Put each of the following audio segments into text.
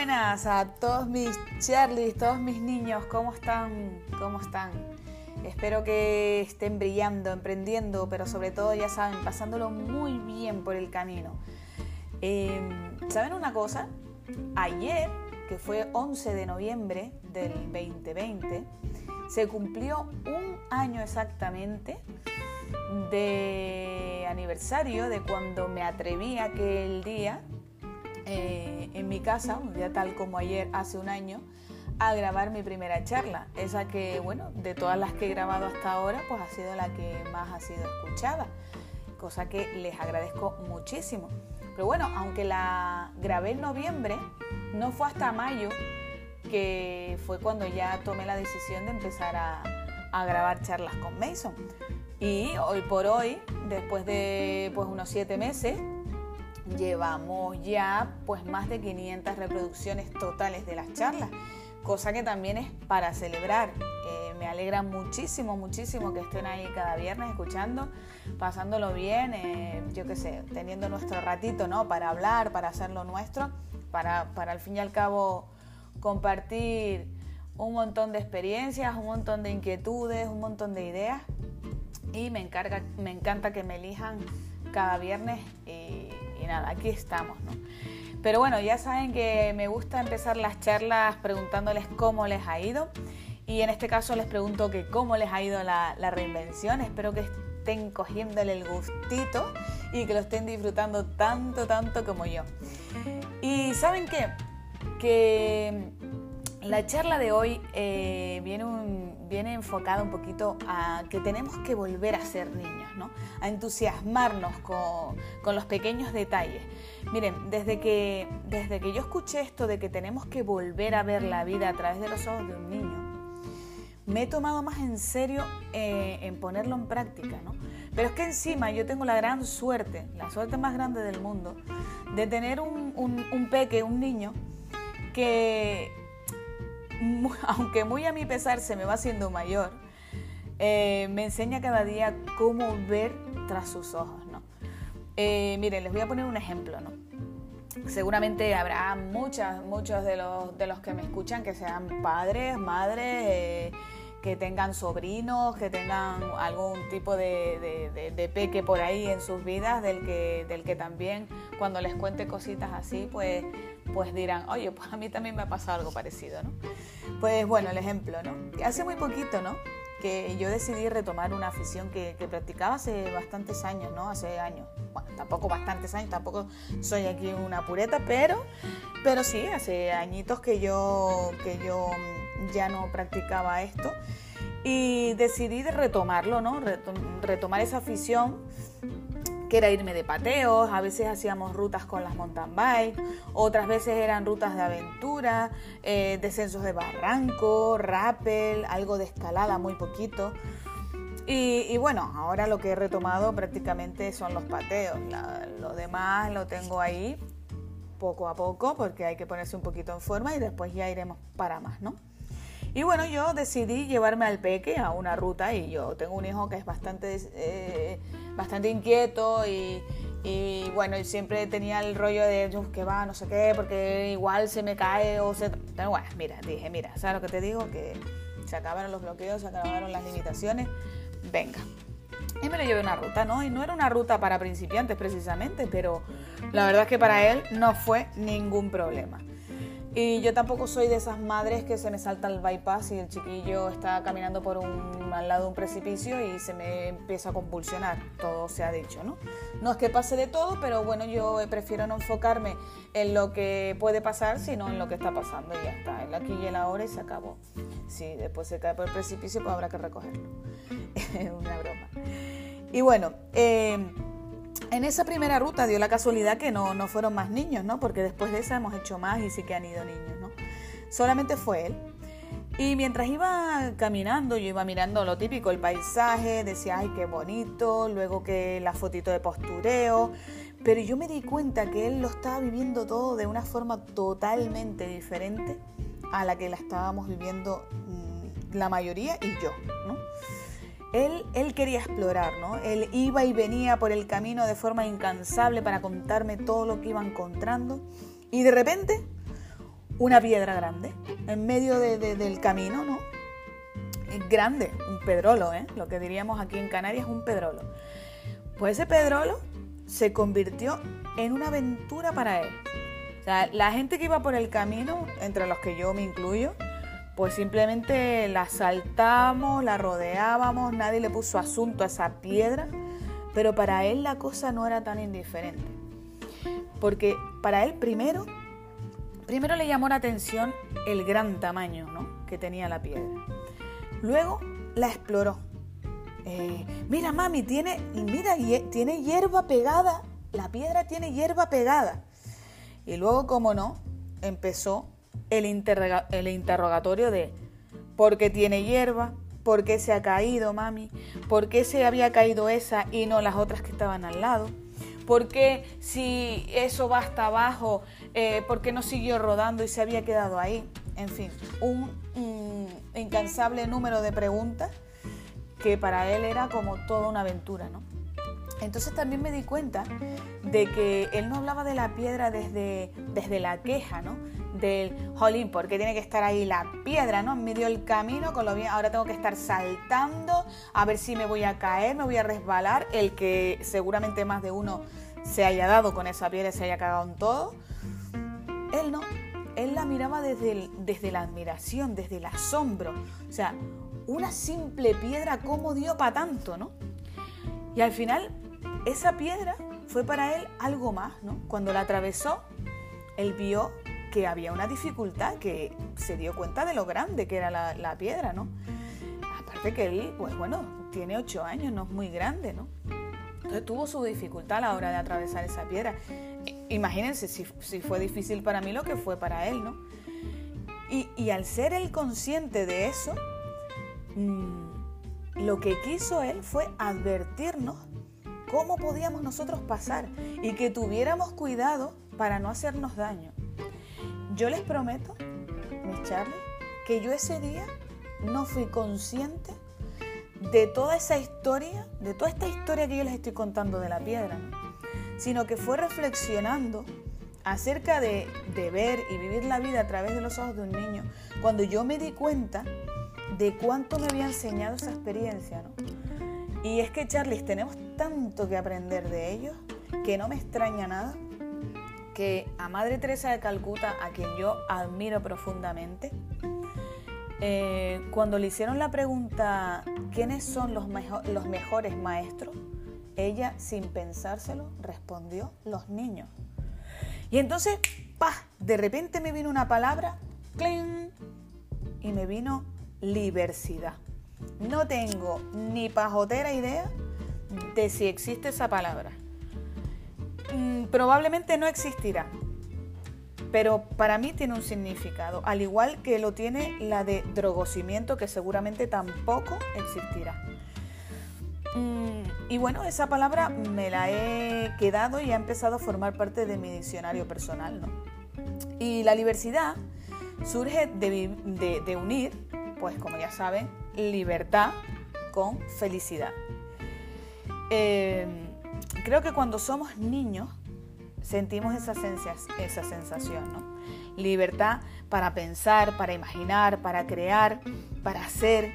buenas a todos mis Charlies, todos mis niños, ¿cómo están? ¿Cómo están? Espero que estén brillando, emprendiendo, pero sobre todo, ya saben, pasándolo muy bien por el camino. Em, ¿Saben una cosa? Ayer, que fue 11 de noviembre del 2020, se cumplió un año exactamente de aniversario de cuando me atreví aquel día eh, en mi casa, un día tal como ayer, hace un año, a grabar mi primera charla. Esa que, bueno, de todas las que he grabado hasta ahora, pues ha sido la que más ha sido escuchada, cosa que les agradezco muchísimo. Pero bueno, aunque la grabé en noviembre, no fue hasta mayo que fue cuando ya tomé la decisión de empezar a, a grabar charlas con Mason. Y hoy por hoy, después de pues, unos siete meses, llevamos ya pues más de 500 reproducciones totales de las charlas, cosa que también es para celebrar. Eh, me alegra muchísimo, muchísimo que estén ahí cada viernes escuchando, pasándolo bien, eh, yo qué sé, teniendo nuestro ratito, ¿no? Para hablar, para hacer lo nuestro, para, para al fin y al cabo compartir un montón de experiencias, un montón de inquietudes, un montón de ideas. Y me, encarga, me encanta que me elijan cada viernes. Y, aquí estamos, ¿no? Pero bueno, ya saben que me gusta empezar las charlas preguntándoles cómo les ha ido. Y en este caso les pregunto que cómo les ha ido la, reinvención. Espero que estén cogiéndole el gustito y que lo estén disfrutando tanto, tanto como yo. Y saben qué? Que la charla de hoy eh, viene, viene, enfocada un poquito a que tenemos que volver a ser niños, a entusiasmarnos con, con, los pequeños detalles. Miren, desde que, desde que yo escuché esto de que tenemos que volver a ver la vida a través de los ojos de un niño, me he tomado más en serio eh, en ponerlo en práctica. ¿no? Pero es que encima yo tengo la gran suerte, la suerte más grande del mundo, de tener un, un, un peque, un niño, que aunque muy a mi pesar se me va haciendo mayor, eh, me enseña cada día cómo ver tras sus ojos. ¿no? Eh, miren, les voy a poner un ejemplo. ¿no? Seguramente habrá muchas, muchos de los, de los que me escuchan que sean padres, madres, eh, que tengan sobrinos, que tengan algún tipo de, de, de, peque por ahí en sus vidas, del que, del que también cuando les cuente cositas así, pues pues dirán, oye, pues a mí también me ha pasado algo parecido, ¿no? Pues bueno, el ejemplo, ¿no? Hace muy poquito, ¿no? Que yo decidí retomar una afición que, practicaba hace bastantes años, ¿no? Hace años. Bueno, tampoco bastantes años, tampoco soy aquí una pureta, pero, pero sí, hace añitos que yo, que yo ya no practicaba esto y decidí de retomarlo, ¿no? Retomar esa afición que era irme de pateos, a veces hacíamos rutas con las mountain bike, otras veces eran rutas de aventura, eh, descensos de barranco, rappel, algo de escalada, muy poquito. Y, bueno, ahora lo que he retomado prácticamente son los pateos, lo demás lo tengo ahí poco a poco porque hay que ponerse un poquito en forma y después ya iremos para más, ¿no? Y bueno, yo decidí llevarme al peque a una ruta y yo tengo un hijo que es bastante, eh, bastante inquieto y, y, bueno, siempre tenía el rollo de que va, no sé qué, porque igual se me cae o se... Pero bueno, mira, dije, mira, ¿sabes lo que te digo? Que se acabaron los bloqueos, se acabaron las limitaciones, venga. Y me lo llevé una ruta, ¿no? Y no era una ruta para principiantes precisamente, pero la verdad es que para él no fue ningún problema. Y yo tampoco soy de esas madres que se me salta el bypass y el chiquillo está caminando por un, al lado de un precipicio y se me empieza a convulsionar, todo se ha dicho, ¿no? No es que pase de todo, pero bueno, yo prefiero no enfocarme en lo que puede pasar, sino en lo que está pasando y ya está, el aquí y el ahora y se acabó. Si después se cae por el precipicio, pues habrá que recogerlo. Es una broma. Y bueno, eh, en esa primera ruta dio la casualidad que no, no fueron más niños, ¿no? Porque después de esa hemos hecho más y sí que han ido niños, ¿no? Solamente fue él. Y mientras iba caminando, yo iba mirando lo típico, el paisaje, decía, ay, qué bonito, luego que la fotito de postureo, pero yo me di cuenta que él lo estaba viviendo todo de una forma totalmente diferente a la que la estábamos viviendo mmm, la mayoría y yo, ¿no? Él, él, quería explorar, ¿no? Él iba y venía por el camino de forma incansable para contarme todo lo que iba encontrando. Y de repente, una piedra grande en medio del camino, ¿no? grande, un pedrolo, ¿eh? lo que diríamos aquí en Canarias, un pedrolo. Pues ese pedrolo se convirtió en una aventura para él. O sea, la gente que iba por el camino, entre los que yo me incluyo, pues simplemente la saltamos, la rodeábamos, nadie le puso asunto a esa piedra, pero para él la cosa no era tan indiferente. Porque para él primero, primero le llamó la atención el gran tamaño que tenía la piedra. Luego la exploró. Eh, mira, mami, tiene, mira, tiene hierba pegada. La piedra tiene hierba pegada. Y luego, como no, empezó el, interrogatorio de ¿por qué tiene hierba? ¿Por qué se ha caído, mami? ¿Por qué se había caído esa y no las otras que estaban al lado? ¿Por qué si eso va hasta abajo, eh, por qué no siguió rodando y se había quedado ahí? En fin, un, incansable número de preguntas que para él era como toda una aventura, ¿no? Entonces también me di cuenta de que él no hablaba de la piedra desde, desde la queja, ¿no? Del, jolín, ¿por qué tiene que estar ahí la piedra, ¿no? En medio del camino, con lo bien, ahora tengo que estar saltando, a ver si me voy a caer, me voy a resbalar, el que seguramente más de uno se haya dado con esa piedra se haya cagado en todo. Él no, él la miraba desde, desde la admiración, desde el asombro. O sea, una simple piedra, ¿cómo dio para tanto, no? Y al final, esa piedra fue para él algo más, ¿no? Cuando la atravesó, él vio que había una dificultad, que se dio cuenta de lo grande que era la, piedra, ¿no? Aparte que él, pues bueno, tiene ocho años, no es muy grande, ¿no? Entonces tuvo su dificultad a la hora de atravesar esa piedra. Imagínense si, fue difícil para mí lo que fue para él, ¿no? Y, al ser él consciente de eso, mm, lo que quiso él fue advertirnos cómo podíamos nosotros pasar y que tuviéramos cuidado para no hacernos daño. Yo les prometo, mis Charlie, que yo ese día no fui consciente de toda esa historia, de toda esta historia que yo les estoy contando de la piedra sino que fue reflexionando acerca de, ver y vivir la vida a través de los ojos de un niño, cuando yo me di cuenta de cuánto me había enseñado esa experiencia. ¿no? Y es que, Charlie, tenemos tanto que aprender de ellos que no me extraña nada que a Madre Teresa de Calcuta, a quien yo admiro profundamente, eh, cuando le hicieron la pregunta, ¿quiénes son los, mejores maestros? Ella, sin pensárselo, respondió los niños. Y entonces, ¡pah! De repente me vino una palabra, ¡cling! Y me vino diversidad. No tengo ni pajotera idea de si existe esa palabra. Mm, probablemente no existirá, pero para mí tiene un significado, al igual que lo tiene la de drogocimiento, que seguramente tampoco existirá. Mm, y bueno, esa palabra me la he quedado y ha empezado a formar parte de mi diccionario personal. Y la diversidad surge de, unir, pues como ya saben, libertad con felicidad. Eh, creo que cuando somos niños sentimos esa, esa sensación, ¿no? Libertad para pensar, para imaginar, para crear, para hacer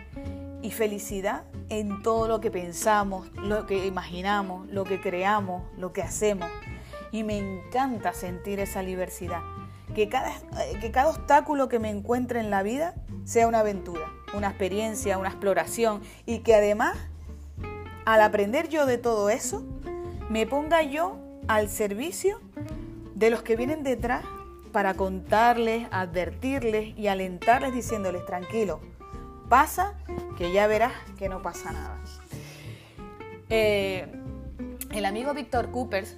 y felicidad en todo lo que pensamos, lo que imaginamos, lo que creamos, lo que hacemos. Y me encanta sentir esa diversidad. Que cada, que cada obstáculo que me encuentre en la vida sea una aventura, una experiencia, una exploración. Y que además, al aprender yo de todo eso, me ponga yo al servicio de los que vienen detrás para contarles, advertirles y alentarles diciéndoles, tranquilo, pasa, que ya verás que no pasa nada. Eh, el amigo Víctor Coopers,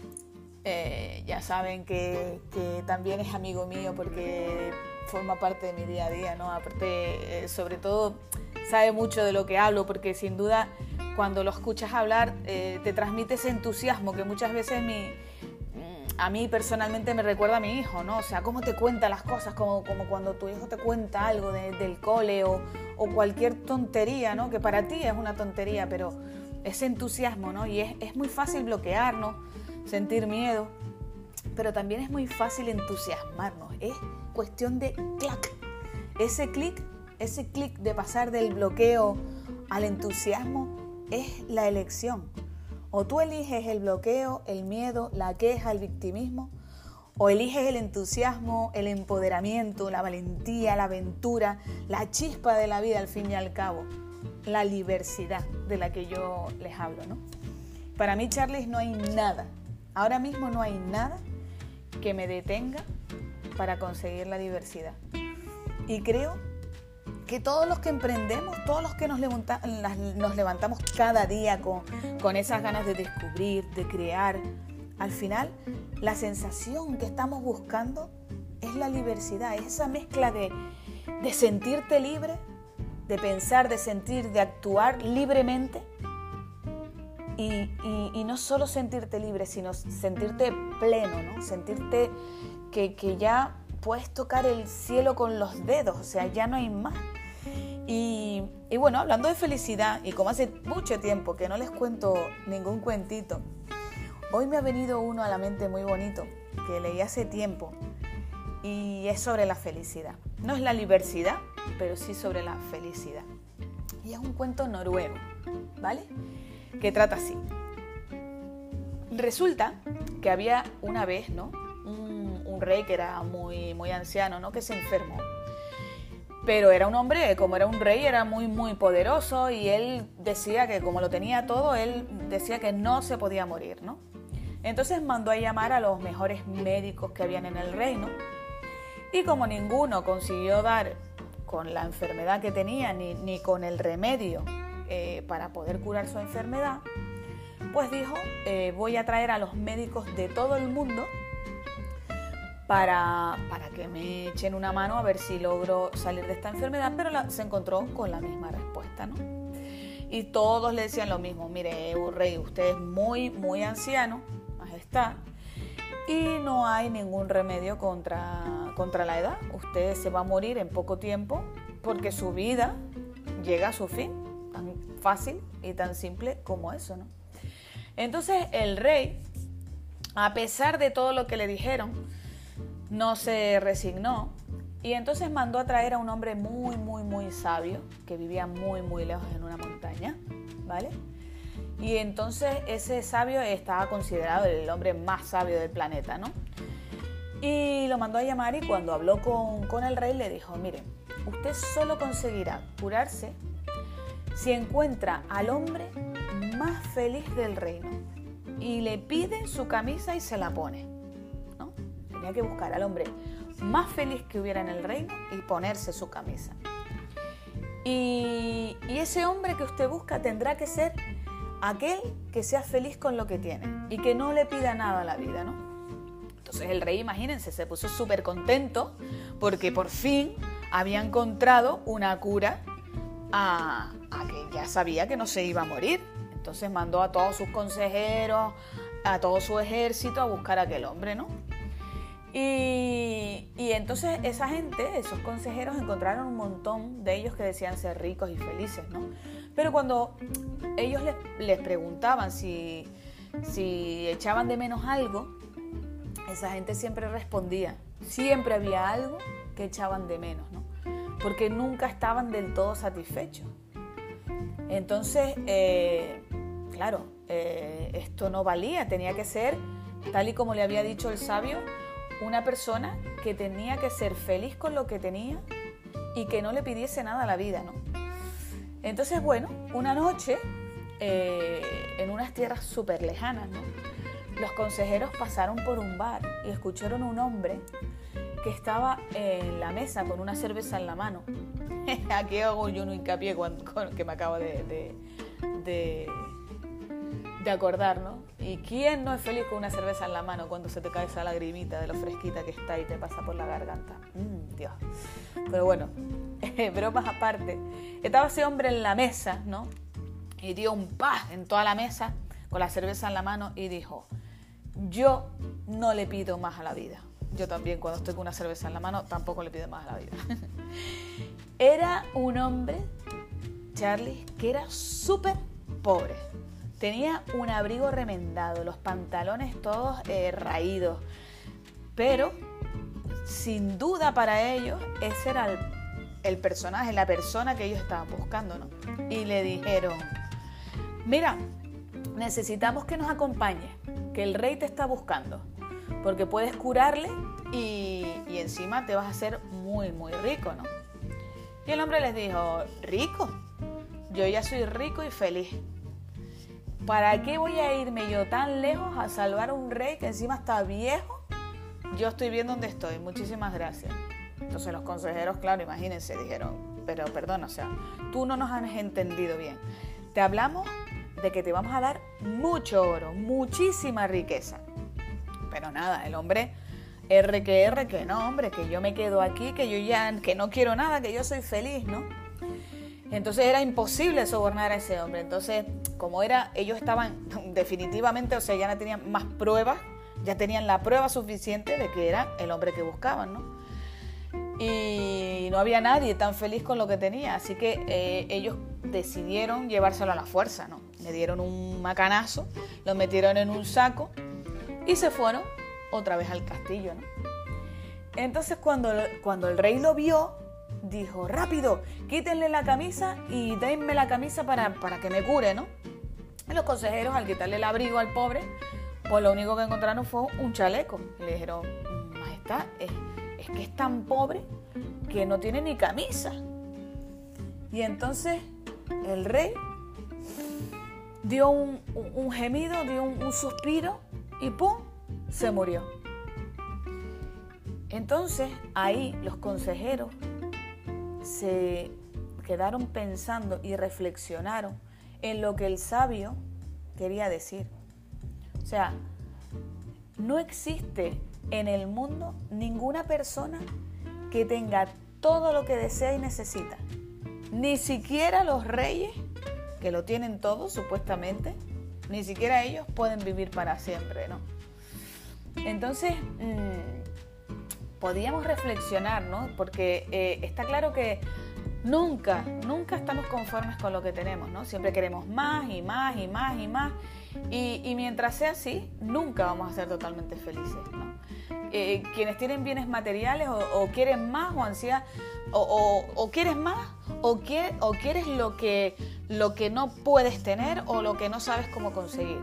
eh, ya saben que, también es amigo mío porque forma parte de mi día a día, ¿no? Aparte, eh, sobre todo, sabe mucho de lo que hablo porque sin duda cuando lo escuchas hablar te transmite ese entusiasmo que muchas veces mi, a mí personalmente me recuerda a mi hijo, ¿no? O sea, cómo te cuenta las cosas, como, como cuando tu hijo te cuenta algo del cole o, cualquier tontería, ¿no? Que para ti es una tontería, pero ese entusiasmo, ¿no? Y es, es muy fácil bloquearnos, sentir miedo, pero también es muy fácil entusiasmarnos es cuestión de clac. Ese clic, ese clic de pasar del bloqueo al entusiasmo es la elección. O tú eliges el bloqueo, el miedo, la queja, el victimismo, o eliges el entusiasmo, el empoderamiento, la valentía, la aventura, la chispa de la vida al fin y al cabo, la diversidad de la que yo les hablo, ¿no? Para mí, Charles, no hay nada, ahora mismo no hay nada que me detenga para conseguir la diversidad. Y creo que todos los que emprendemos, todos los que nos, nos levantamos cada día con, con esas ganas de descubrir, de crear, al final la sensación que estamos buscando es la diversidad, es esa mezcla de, de sentirte libre, de pensar, de sentir, de actuar libremente y, no solo sentirte libre, sino sentirte pleno, ¿no? Sentirte que, ya puedes tocar el cielo con los dedos, o sea, ya no hay más. Y, bueno, hablando de felicidad, y como hace mucho tiempo que no les cuento ningún cuentito, hoy me ha venido uno a la mente muy bonito, que leí hace tiempo, y es sobre la felicidad. No es la diversidad, pero sí sobre la felicidad. Y es un cuento noruego, ¿vale? que trata así. Resulta que había una vez, ¿no? Un, rey que era muy, muy anciano, ¿no? Que se enfermó. Pero era un hombre, como era un rey, era muy, muy poderoso y él decía que como lo tenía todo, él decía que no se podía morir, ¿no? Entonces mandó a llamar a los mejores médicos que habían en el reino y como ninguno consiguió dar con la enfermedad que tenía ni, ni con el remedio eh, para poder curar su enfermedad, pues dijo, eh, voy a traer a los médicos de todo el mundo para, para, que me echen una mano a ver si logro salir de esta enfermedad, pero se encontró con la misma respuesta, ¿no? Y todos le decían lo mismo, mire, rey, usted es muy, muy anciano, majestad, y no hay ningún remedio contra, contra la edad. Usted se va a morir en poco tiempo porque su vida llega a su fin tan fácil y tan simple como eso, ¿no? Entonces el rey, a pesar de todo lo que le dijeron, no se resignó y entonces mandó a traer a un hombre muy, muy, muy sabio, que vivía muy, muy lejos en una montaña, ¿vale? Y entonces ese sabio estaba considerado el hombre más sabio del planeta, ¿no? Y lo mandó a llamar y cuando habló con, con el rey le dijo, mire, usted solo conseguirá curarse si encuentra al hombre más feliz del reino y le pide su camisa y se la pone. Tenía que buscar al hombre más feliz que hubiera en el reino y ponerse su camisa. Y, ese hombre que usted busca tendrá que ser aquel que sea feliz con lo que tiene y que no le pida nada a la vida, ¿no? Entonces el rey, imagínense, se puso súper contento porque por fin había encontrado una cura a, que ya sabía que no se iba a morir. Entonces mandó a todos sus consejeros, a todo su ejército a buscar a aquel hombre, ¿no? Y, entonces esa gente, esos consejeros, encontraron un montón de ellos que decían ser ricos y felices, ¿no? Pero cuando ellos les, preguntaban si, si echaban de menos algo, esa gente siempre respondía, siempre había algo que echaban de menos, ¿no? Porque nunca estaban del todo satisfechos. Entonces, eh, claro, eh, esto no valía, tenía que ser, tal y como le había dicho el sabio, una persona que tenía que ser feliz con lo que tenía y que no le pidiese nada a la vida, ¿no? Entonces, bueno, una noche, eh, en unas tierras súper lejanas, ¿no? los consejeros pasaron por un bar y escucharon a un hombre que estaba en la mesa con una cerveza en la mano Aquí hago yo un hincapié cuando, que me de, de, acordar, ¿no? ¿Y quién no es feliz con una cerveza en la mano cuando se te cae esa lagrimita de lo fresquita que está y te pasa por la garganta? Mm, Dios. Pero bueno, bromas aparte. Estaba ese hombre en la mesa, ¿no? Y dio un paz en toda la mesa con la cerveza en la mano y dijo, yo no le pido más a la vida. Yo también cuando estoy con una cerveza en la mano tampoco le pido más a la vida. Era un hombre, Charlie, que era súper pobre. Tenía un abrigo remendado, los pantalones todos eh, raídos, pero sin duda para ellos ese era el, personaje, la persona que ellos estaban buscando, ¿no? Y le dijeron, mira, necesitamos que nos acompañe, que el rey te está buscando, porque puedes curarle y, encima te vas a hacer muy, muy rico, ¿no? Y el hombre les dijo, rico, yo ya soy rico y feliz. ¿Para qué voy a irme yo tan lejos a salvar a un rey que encima está viejo? Yo estoy bien donde estoy, muchísimas gracias. Entonces los consejeros, claro, imagínense, dijeron, pero perdón, o sea, tú no nos has entendido bien. Te hablamos de que te vamos a dar mucho oro, muchísima riqueza. Pero nada, el hombre R que R, que no, hombre, que yo me quedo aquí, que yo ya, que no quiero nada, que yo soy feliz, ¿no? Entonces era imposible sobornar a ese hombre. Entonces, como era, ellos estaban definitivamente, o sea, ya no tenían más pruebas, ya tenían la prueba suficiente de que era el hombre que buscaban, ¿no? Y no había nadie tan feliz con lo que tenía, así que eh, ellos decidieron llevárselo a la fuerza, ¿no? Le dieron un macanazo, lo metieron en un saco y se fueron otra vez al castillo, ¿no? Entonces cuando, cuando el rey lo vio, dijo, rápido, quítenle la camisa y denme la camisa para, para que me cure, ¿no? Y los consejeros, al quitarle el abrigo al pobre, pues lo único que encontraron fue un chaleco. Y le dijeron, majestad, es, es que es tan pobre que no tiene ni camisa. Y entonces el rey dio un, gemido, dio un, suspiro y ¡pum! se murió. Entonces ahí los consejeros se quedaron pensando y reflexionaron en lo que el sabio quería decir. O sea, no existe en el mundo ninguna persona que tenga todo lo que desea y necesita. Ni siquiera los reyes, que lo tienen todo supuestamente, ni siquiera ellos pueden vivir para siempre, ¿no? Entonces, mm, podíamos reflexionar, ¿no? Porque eh, está claro que nunca, nunca estamos conformes con lo que tenemos, ¿no? Siempre queremos más y más y más y más. Y, mientras sea así, nunca vamos a ser totalmente felices, ¿no? Eh, quienes tienen bienes materiales o, quieren más o ansiedad, o, quieres más o, o quieres lo que, lo que no puedes tener o lo que no sabes cómo conseguir.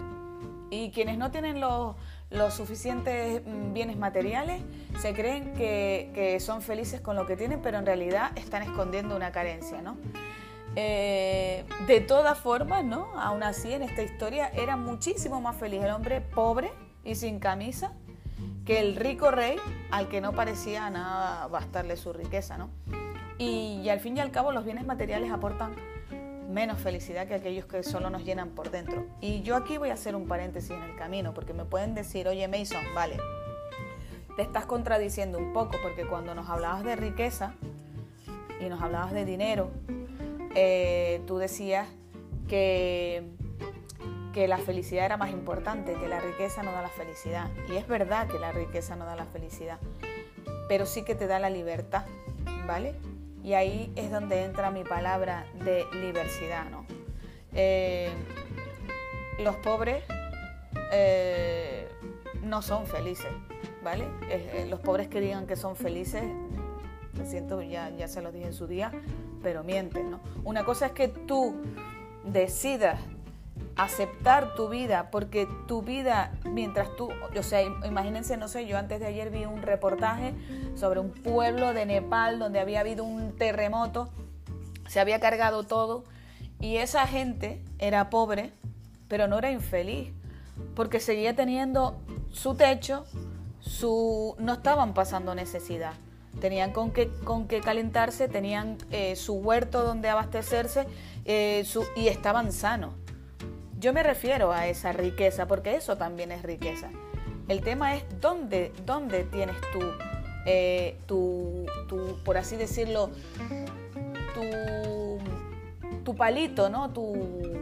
Y quienes no tienen los, los suficientes mm, bienes materiales, se creen que, que, son felices con lo que tienen, pero en realidad están escondiendo una carencia, ¿no? Eh, de todas formas, ¿no? Aún así, en esta historia era muchísimo más feliz el hombre pobre y sin camisa que el rico rey al que no parecía nada bastarle su riqueza, ¿no? Y, y al fin y al cabo los bienes materiales aportan menos felicidad que aquellos que solo nos llenan por dentro. Y yo aquí voy a hacer un paréntesis en el camino, porque me pueden decir, oye Mason, vale, te estás contradiciendo un poco, porque cuando nos hablabas de riqueza y nos hablabas de dinero, eh, tú decías que, que la felicidad era más importante, que la riqueza no da la felicidad. Y es verdad que la riqueza no da la felicidad, pero sí que te da la libertad, ¿vale? Y ahí es donde entra mi palabra de diversidad, ¿no? Eh, los pobres eh, no son felices, ¿vale? los pobres que digan que son felices, lo siento, ya, ya se lo dije en su día, pero mienten, ¿no? Una cosa es que tú decidas aceptar tu vida, porque tu vida, mientras tú, o sea, imagínense, no sé, yo antes de ayer vi un reportaje sobre un pueblo de Nepal donde había habido un terremoto, se había cargado todo y esa gente era pobre, pero no era infeliz, porque seguía teniendo su techo, su no estaban pasando necesidad tenían con qué, con calentarse, tenían eh, su huerto donde abastecerse eh, y estaban sanos. Yo me refiero a esa riqueza, porque eso también es riqueza. El tema es dónde, dónde tienes tú, eh, tu, tu, por así decirlo, tu, tu palito, ¿no? Tu,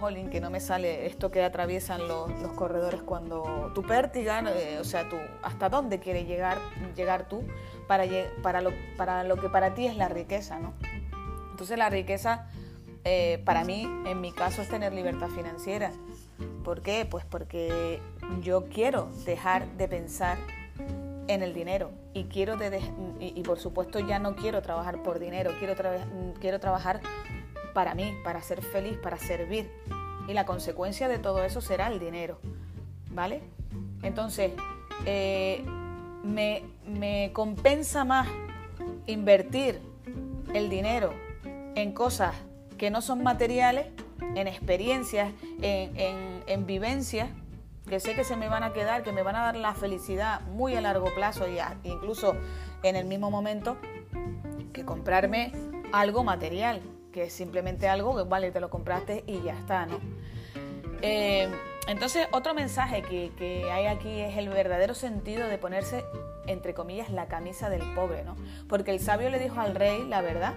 jolín, que no me sale esto que atraviesan los, los corredores cuando tu pértiga, o sea, tú, hasta dónde quieres llegar, llegar tú para, para, lo, para lo que para ti es la riqueza, ¿no? Entonces la riqueza eh, para mí, en mi caso, es tener libertad financiera. ¿Por qué? Pues porque yo quiero dejar de pensar en el dinero y quiero y, por supuesto ya no quiero trabajar por dinero, quiero, quiero trabajar para mí, para ser feliz, para servir. Y la consecuencia de todo eso será el dinero, ¿vale? Entonces, eh, me, me compensa más invertir el dinero en cosas que no son materiales, en experiencias, en, en, vivencias, que sé que se me van a quedar, que me van a dar la felicidad muy a largo plazo y incluso en el mismo momento que comprarme algo material, que es simplemente algo que vale, te lo compraste y ya está, ¿no? Eh, entonces, otro mensaje que, que, hay aquí es el verdadero sentido de ponerse, entre comillas, la camisa del pobre, ¿no? Porque el sabio le dijo al rey la verdad,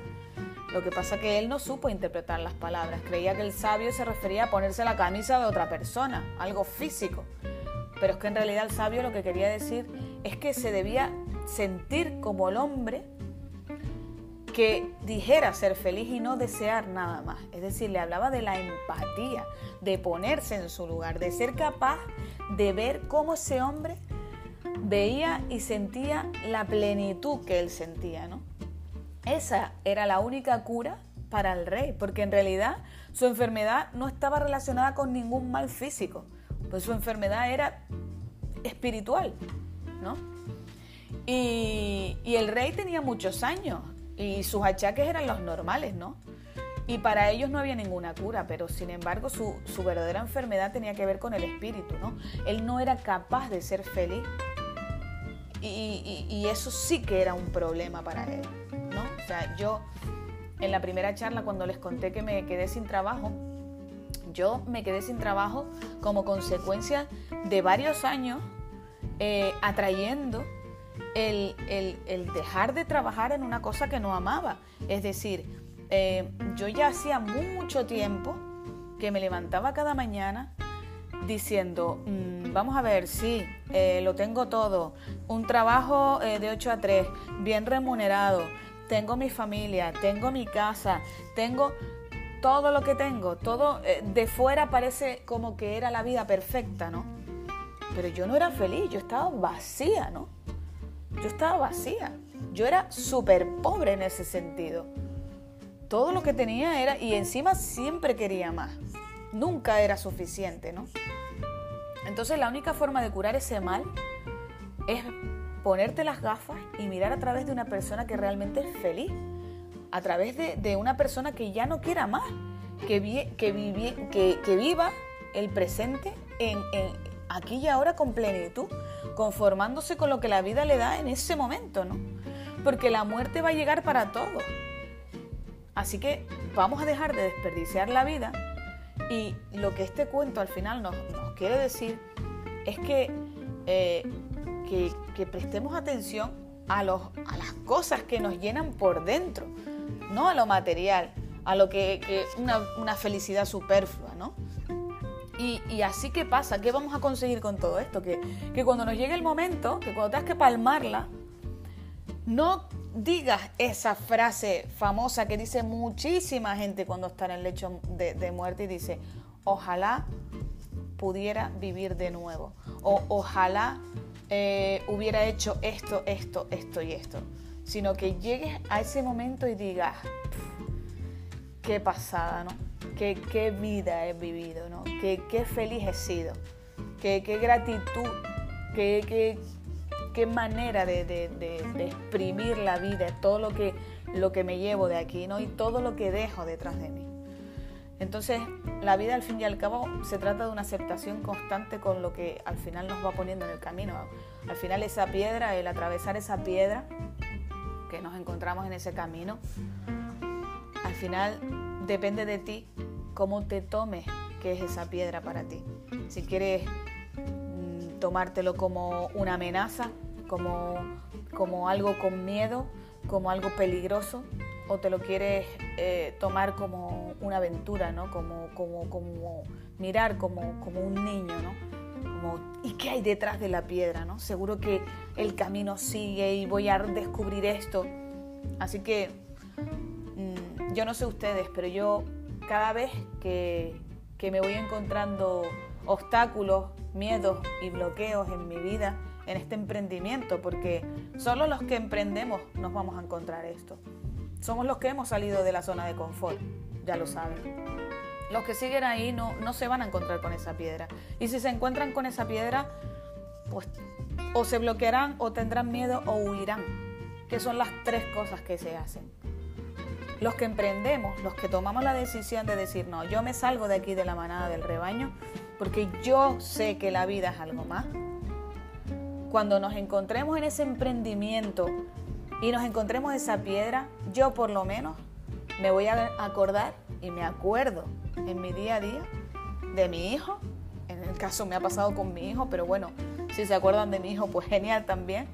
lo que pasa que él no supo interpretar las palabras. Creía que el sabio se refería a ponerse la camisa de otra persona, algo físico. Pero es que en realidad el sabio lo que quería decir es que se debía sentir como el hombre que dijera ser feliz y no desear nada más. Es decir, le hablaba de la empatía, de ponerse en su lugar, de ser capaz de ver cómo ese hombre veía y sentía la plenitud que él sentía, ¿no? Esa era la única cura para el rey, porque en realidad su enfermedad no estaba relacionada con ningún mal físico, pues su enfermedad era espiritual, ¿no? Y, el rey tenía muchos años y sus achaques eran los normales, ¿no? Y para ellos no había ninguna cura, pero sin embargo su, verdadera enfermedad tenía que ver con el espíritu, ¿no? Él no era capaz de ser feliz y, y eso sí que era un problema para él. O sea, yo en la primera charla cuando les conté que me quedé sin trabajo, yo me quedé sin trabajo como consecuencia de varios años eh, atrayendo el, dejar de trabajar en una cosa que no amaba. Es decir, eh, yo ya hacía mucho tiempo que me levantaba cada mañana diciendo, mm, vamos a ver, sí, eh, lo tengo todo, un trabajo de 8 a 3, bien remunerado, tengo mi familia, tengo mi casa, tengo todo lo que tengo, todo eh, de fuera parece como que era la vida perfecta, ¿no? Pero yo no era feliz, yo estaba vacía, ¿no? Yo estaba vacía, yo era súper pobre en ese sentido. Todo lo que tenía era, y encima siempre quería más, nunca era suficiente, ¿no? Entonces la única forma de curar ese mal es ponerte las gafas y mirar a través de una persona que realmente es feliz, a través de, una persona que ya no quiera más, que, que, que, viva el presente en, aquí y ahora con plenitud, conformándose con lo que la vida le da en ese momento, ¿no? Porque la muerte va a llegar para todos. Así que vamos a dejar de desperdiciar la vida y lo que este cuento al final nos, quiere decir es que eh, que, prestemos atención a, los, a las cosas que nos llenan por dentro, no a lo material, a lo que, que una, una, felicidad superflua, ¿no? Y, y, así que pasa, ¿qué vamos a conseguir con todo esto? Que, que cuando nos llegue el momento, que cuando tengas que palmarla, no digas esa frase famosa que dice muchísima gente cuando está en el lecho de, de muerte y dice, ojalá pudiera vivir de nuevo, o ojalá eh, hubiera hecho esto, esto, esto y esto, sino que llegues a ese momento y digas, qué pasada, ¿no? Qué, qué vida he vivido, ¿no? Qué, qué feliz he sido, qué, qué gratitud, qué, qué, qué manera de, de, de, exprimir la vida, todo lo que, lo que me llevo de aquí, ¿no? Y todo lo que dejo detrás de mí. Entonces, la vida al fin y al cabo se trata de una aceptación constante con lo que al final nos va poniendo en el camino. Al final esa piedra, el atravesar esa piedra que nos encontramos en ese camino, al final depende de ti cómo te tomes qué es esa piedra para ti. Si quieres mm, tomártelo como una amenaza, como, como algo con miedo, como algo peligroso, o te lo quieres eh, tomar como una aventura, ¿no? Como, como, como mirar como, como un niño, ¿no? Como, ¿y qué hay detrás de la piedra, ¿no? Seguro que el camino sigue y voy a descubrir esto. Así que mm, yo no sé ustedes, pero yo cada vez que, que me voy encontrando obstáculos, miedos y bloqueos en mi vida, en este emprendimiento, porque solo los que emprendemos nos vamos a encontrar esto. Somos los que hemos salido de la zona de confort, ya lo saben. Los que siguen ahí no, no se van a encontrar con esa piedra. Y si se encuentran con esa piedra, pues o se bloquearán o tendrán miedo o huirán, que son las tres cosas que se hacen. Los que emprendemos, los que tomamos la decisión de decir, no, yo me salgo de aquí de la manada del rebaño, porque yo sé que la vida es algo más. Cuando nos encontremos en ese emprendimiento y nos encontremos esa piedra, yo por lo menos me voy a acordar y me acuerdo en mi día a día de mi hijo. En el caso me ha pasado con mi hijo, pero bueno, si se acuerdan de mi hijo, pues genial también.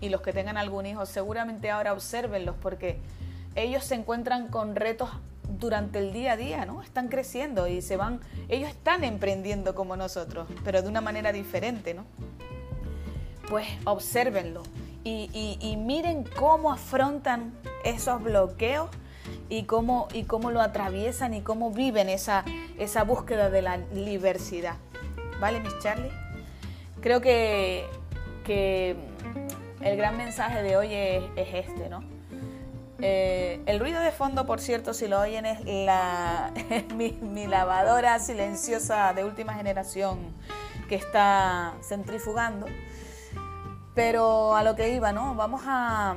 Y los que tengan algún hijo, seguramente ahora observenlos porque ellos se encuentran con retos durante el día a día, ¿no? Están creciendo y se van, ellos están emprendiendo como nosotros, pero de una manera diferente, ¿no? Pues observenlo y, miren cómo afrontan esos bloqueos y cómo, y cómo lo atraviesan y cómo viven esa, esa búsqueda de la diversidad. ¿Vale, Miss Charlie? Creo que, el gran mensaje de hoy es, este, ¿no? Eh, el ruido de fondo, por cierto, si lo oyen, es la, mi, lavadora silenciosa de última generación que está centrifugando. Pero a lo que iba, ¿no? Vamos a,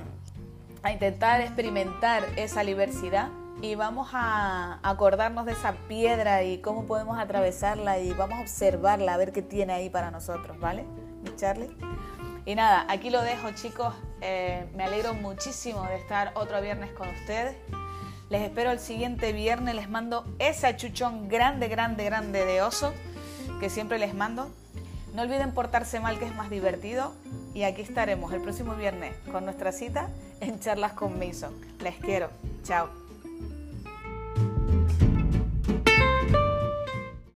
a intentar experimentar esa diversidad y vamos a acordarnos de esa piedra y cómo podemos atravesarla y vamos a observarla a ver qué tiene ahí para nosotros, ¿vale? Mi Charlie. Y nada, aquí lo dejo chicos, eh, me alegro muchísimo de estar otro viernes con ustedes. Les espero el siguiente viernes, les mando ese achuchón grande, grande, grande de oso que siempre les mando. No olviden portarse mal que es más divertido y aquí estaremos el próximo viernes con nuestra cita en charlas con Mason. Les quiero. Chao.